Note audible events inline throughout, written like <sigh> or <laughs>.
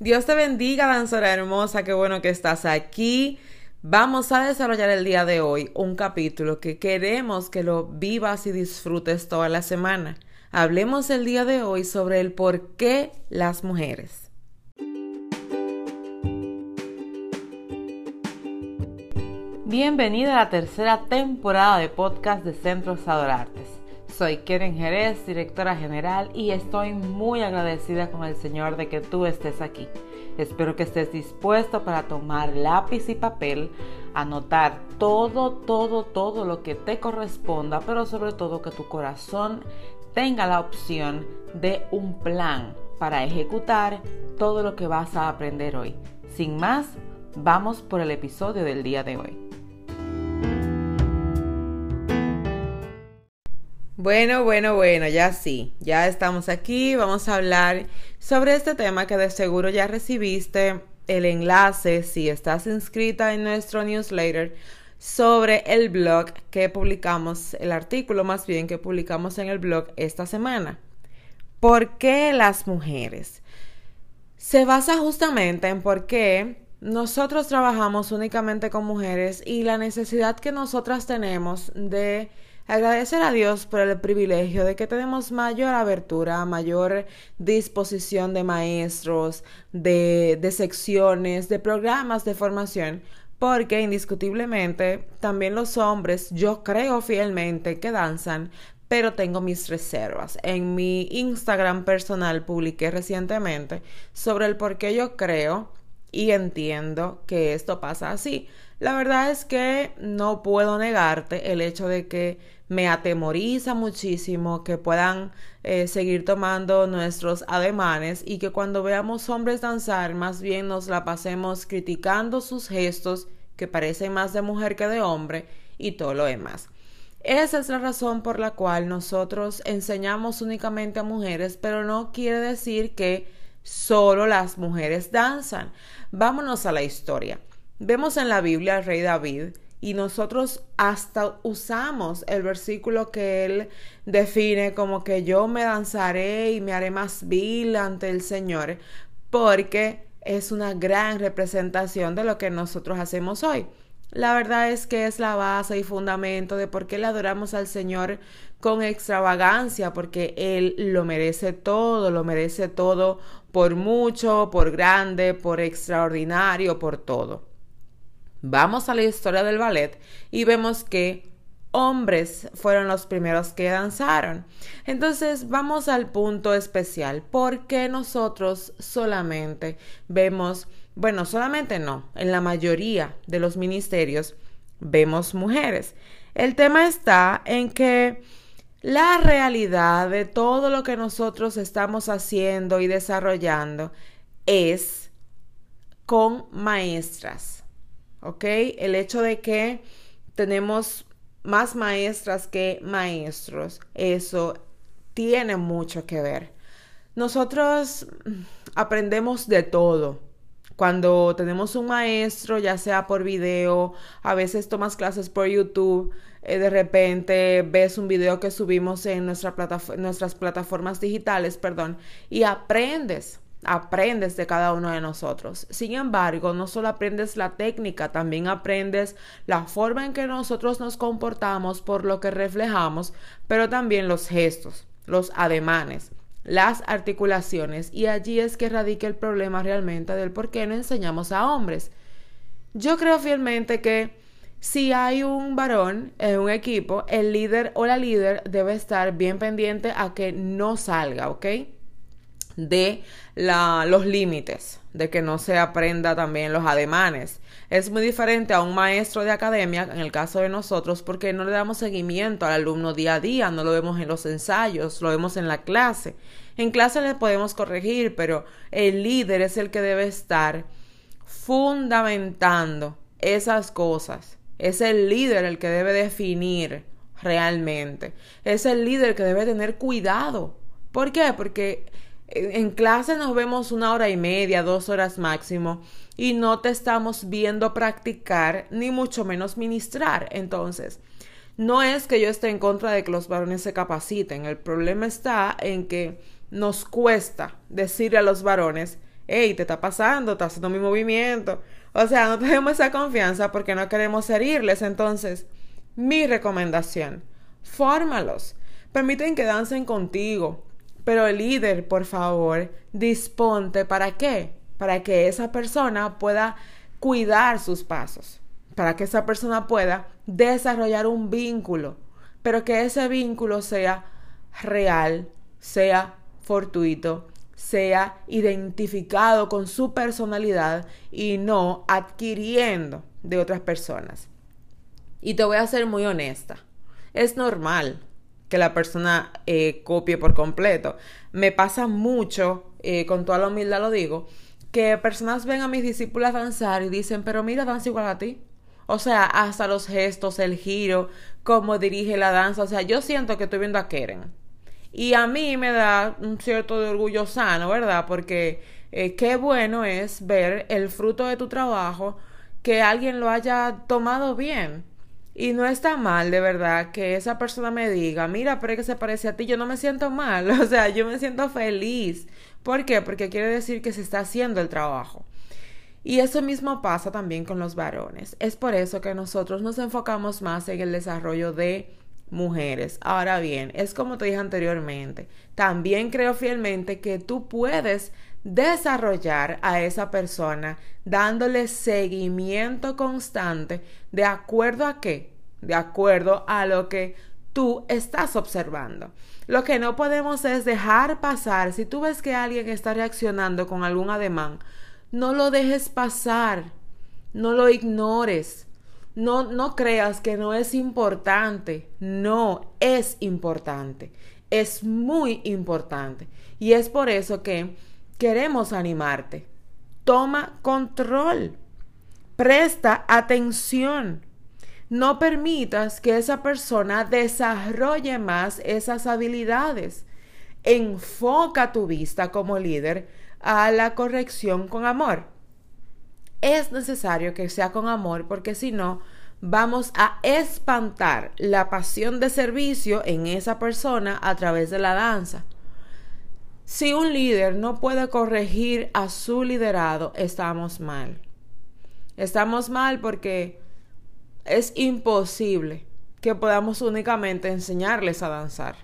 Dios te bendiga, danzora hermosa, qué bueno que estás aquí. Vamos a desarrollar el día de hoy un capítulo que queremos que lo vivas y disfrutes toda la semana. Hablemos el día de hoy sobre el por qué las mujeres. Bienvenida a la tercera temporada de podcast de Centros Adorartes. Soy Keren Jerez, directora general, y estoy muy agradecida con el Señor de que tú estés aquí. Espero que estés dispuesto para tomar lápiz y papel, anotar todo, todo, todo lo que te corresponda, pero sobre todo que tu corazón tenga la opción de un plan para ejecutar todo lo que vas a aprender hoy. Sin más, vamos por el episodio del día de hoy. Bueno, bueno, bueno, ya sí, ya estamos aquí, vamos a hablar sobre este tema que de seguro ya recibiste el enlace si estás inscrita en nuestro newsletter sobre el blog que publicamos, el artículo más bien que publicamos en el blog esta semana. ¿Por qué las mujeres? Se basa justamente en por qué nosotros trabajamos únicamente con mujeres y la necesidad que nosotras tenemos de Agradecer a Dios por el privilegio de que tenemos mayor abertura, mayor disposición de maestros, de, secciones, de programas de formación, porque indiscutiblemente también los hombres, yo creo fielmente que danzan, pero tengo mis reservas. En mi Instagram personal publiqué recientemente sobre el por qué yo creo y entiendo que esto pasa así. La verdad es que no puedo negarte el hecho de que me atemoriza muchísimo que puedan eh, seguir tomando nuestros ademanes y que cuando veamos hombres danzar más bien nos la pasemos criticando sus gestos que parecen más de mujer que de hombre y todo lo demás. Esa es la razón por la cual nosotros enseñamos únicamente a mujeres, pero no quiere decir que solo las mujeres danzan. Vámonos a la historia. Vemos en la Biblia al rey David y nosotros hasta usamos el versículo que él define como que yo me danzaré y me haré más vil ante el Señor, porque es una gran representación de lo que nosotros hacemos hoy. La verdad es que es la base y fundamento de por qué le adoramos al Señor con extravagancia, porque Él lo merece todo, lo merece todo por mucho, por grande, por extraordinario, por todo. Vamos a la historia del ballet y vemos que hombres fueron los primeros que danzaron. Entonces vamos al punto especial. ¿Por qué nosotros solamente vemos, bueno, solamente no, en la mayoría de los ministerios vemos mujeres? El tema está en que la realidad de todo lo que nosotros estamos haciendo y desarrollando es con maestras ¿ok? El hecho de que tenemos más maestras que maestros, eso tiene mucho que ver. Nosotros aprendemos de todo. Cuando tenemos un maestro, ya sea por video, a veces tomas clases por YouTube, eh, de repente ves un video que subimos en nuestra nuestras plataformas digitales, perdón, y aprendes aprendes de cada uno de nosotros. Sin embargo, no solo aprendes la técnica, también aprendes la forma en que nosotros nos comportamos por lo que reflejamos, pero también los gestos, los ademanes, las articulaciones. Y allí es que radica el problema realmente del por qué no enseñamos a hombres. Yo creo fielmente que si hay un varón en un equipo, el líder o la líder debe estar bien pendiente a que no salga, ¿ok? De los límites, de que no se aprenda también los ademanes. Es muy diferente a un maestro de academia, en el caso de nosotros, porque no le damos seguimiento al alumno día a día, no lo vemos en los ensayos, lo vemos en la clase. En clase le podemos corregir, pero el líder es el que debe estar fundamentando esas cosas. Es el líder el que debe definir realmente. Es el líder que debe tener cuidado. ¿Por qué? Porque en clase nos vemos una hora y media, dos horas máximo, y no te estamos viendo practicar, ni mucho menos ministrar. Entonces, no es que yo esté en contra de que los varones se capaciten, el problema está en que nos cuesta decirle a los varones, hey, te está pasando, está haciendo mi movimiento. O sea, no tenemos esa confianza porque no queremos herirles. Entonces, mi recomendación, fórmalos. Permiten que dancen contigo. Pero líder, por favor, disponte para qué? Para que esa persona pueda cuidar sus pasos. Para que esa persona pueda desarrollar un vínculo. Pero que ese vínculo sea real, sea fortuito, sea identificado con su personalidad y no adquiriendo de otras personas. Y te voy a ser muy honesta. Es normal que la persona eh, copie por completo. Me pasa mucho, eh, con toda la humildad lo digo, que personas ven a mis discípulas danzar y dicen, pero mira, danza igual a ti. O sea, hasta los gestos, el giro, cómo dirige la danza. O sea, yo siento que estoy viendo a Keren. Y a mí me da un cierto de orgullo sano, ¿verdad? Porque eh, qué bueno es ver el fruto de tu trabajo, que alguien lo haya tomado bien. Y no está mal, de verdad, que esa persona me diga, mira, pero es que se parece a ti, yo no me siento mal, <laughs> o sea, yo me siento feliz. ¿Por qué? Porque quiere decir que se está haciendo el trabajo. Y eso mismo pasa también con los varones. Es por eso que nosotros nos enfocamos más en el desarrollo de mujeres. Ahora bien, es como te dije anteriormente, también creo fielmente que tú puedes desarrollar a esa persona dándole seguimiento constante de acuerdo a qué? De acuerdo a lo que tú estás observando. Lo que no podemos es dejar pasar. Si tú ves que alguien está reaccionando con algún ademán, no lo dejes pasar, no lo ignores no, no creas que no es importante. No, es importante. Es muy importante. Y es por eso que queremos animarte. Toma control. Presta atención. No permitas que esa persona desarrolle más esas habilidades. Enfoca tu vista como líder a la corrección con amor es necesario que sea con amor porque si no, vamos a espantar la pasión de servicio en esa persona a través de la danza. Si un líder no puede corregir a su liderado, estamos mal. Estamos mal porque es imposible que podamos únicamente enseñarles a danzar.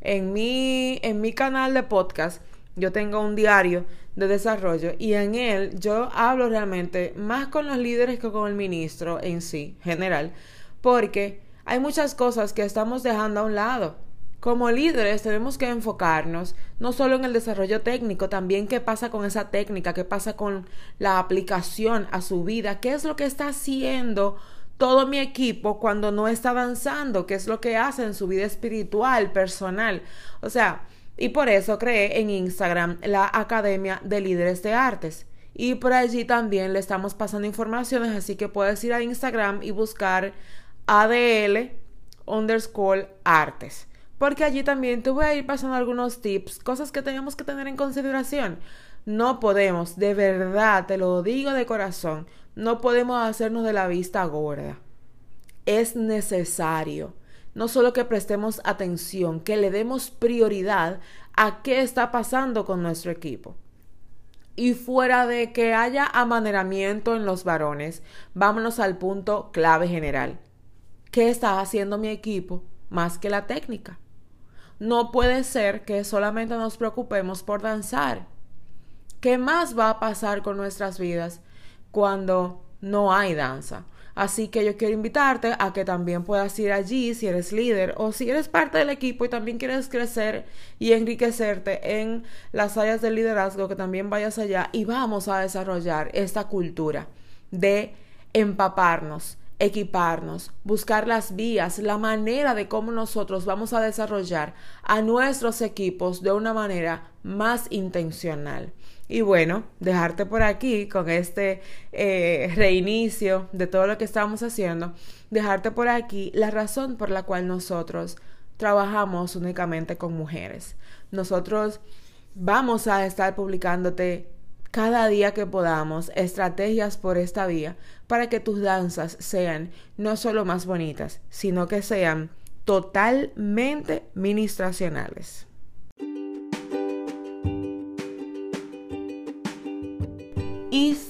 En mi, en mi canal de podcast, yo tengo un diario de desarrollo y en él yo hablo realmente más con los líderes que con el ministro en sí, general, porque hay muchas cosas que estamos dejando a un lado. Como líderes tenemos que enfocarnos no solo en el desarrollo técnico, también qué pasa con esa técnica, qué pasa con la aplicación a su vida, qué es lo que está haciendo todo mi equipo cuando no está avanzando, qué es lo que hace en su vida espiritual, personal. O sea, y por eso creé en Instagram la Academia de Líderes de Artes. Y por allí también le estamos pasando informaciones, así que puedes ir a Instagram y buscar ADL underscore artes. Porque allí también te voy a ir pasando algunos tips, cosas que tenemos que tener en consideración. No podemos, de verdad, te lo digo de corazón, no podemos hacernos de la vista gorda. Es necesario no solo que prestemos atención, que le demos prioridad a qué está pasando con nuestro equipo. Y fuera de que haya amaneramiento en los varones, vámonos al punto clave general. ¿Qué está haciendo mi equipo más que la técnica? No puede ser que solamente nos preocupemos por danzar. ¿Qué más va a pasar con nuestras vidas cuando no hay danza? Así que yo quiero invitarte a que también puedas ir allí si eres líder o si eres parte del equipo y también quieres crecer y enriquecerte en las áreas del liderazgo, que también vayas allá y vamos a desarrollar esta cultura de empaparnos, equiparnos, buscar las vías, la manera de cómo nosotros vamos a desarrollar a nuestros equipos de una manera más intencional. Y bueno, dejarte por aquí con este eh, reinicio de todo lo que estamos haciendo, dejarte por aquí la razón por la cual nosotros trabajamos únicamente con mujeres. Nosotros vamos a estar publicándote cada día que podamos estrategias por esta vía para que tus danzas sean no solo más bonitas, sino que sean totalmente ministracionales.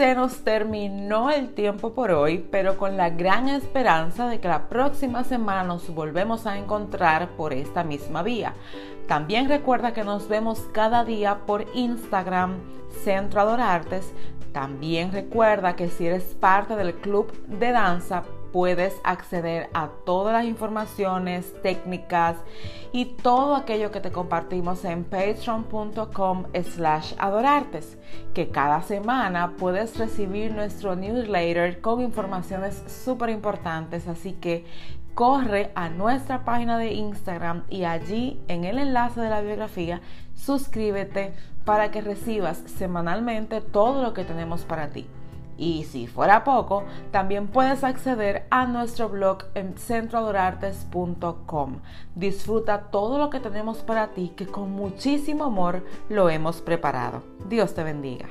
Se nos terminó el tiempo por hoy, pero con la gran esperanza de que la próxima semana nos volvemos a encontrar por esta misma vía. También recuerda que nos vemos cada día por Instagram, Centro Adorartes. También recuerda que si eres parte del club de danza, puedes acceder a todas las informaciones técnicas y todo aquello que te compartimos en patreon.com slash adorartes, que cada semana puedes recibir nuestro newsletter con informaciones súper importantes, así que corre a nuestra página de Instagram y allí en el enlace de la biografía suscríbete para que recibas semanalmente todo lo que tenemos para ti. Y si fuera poco, también puedes acceder a nuestro blog en centroadorartes.com. Disfruta todo lo que tenemos para ti que con muchísimo amor lo hemos preparado. Dios te bendiga.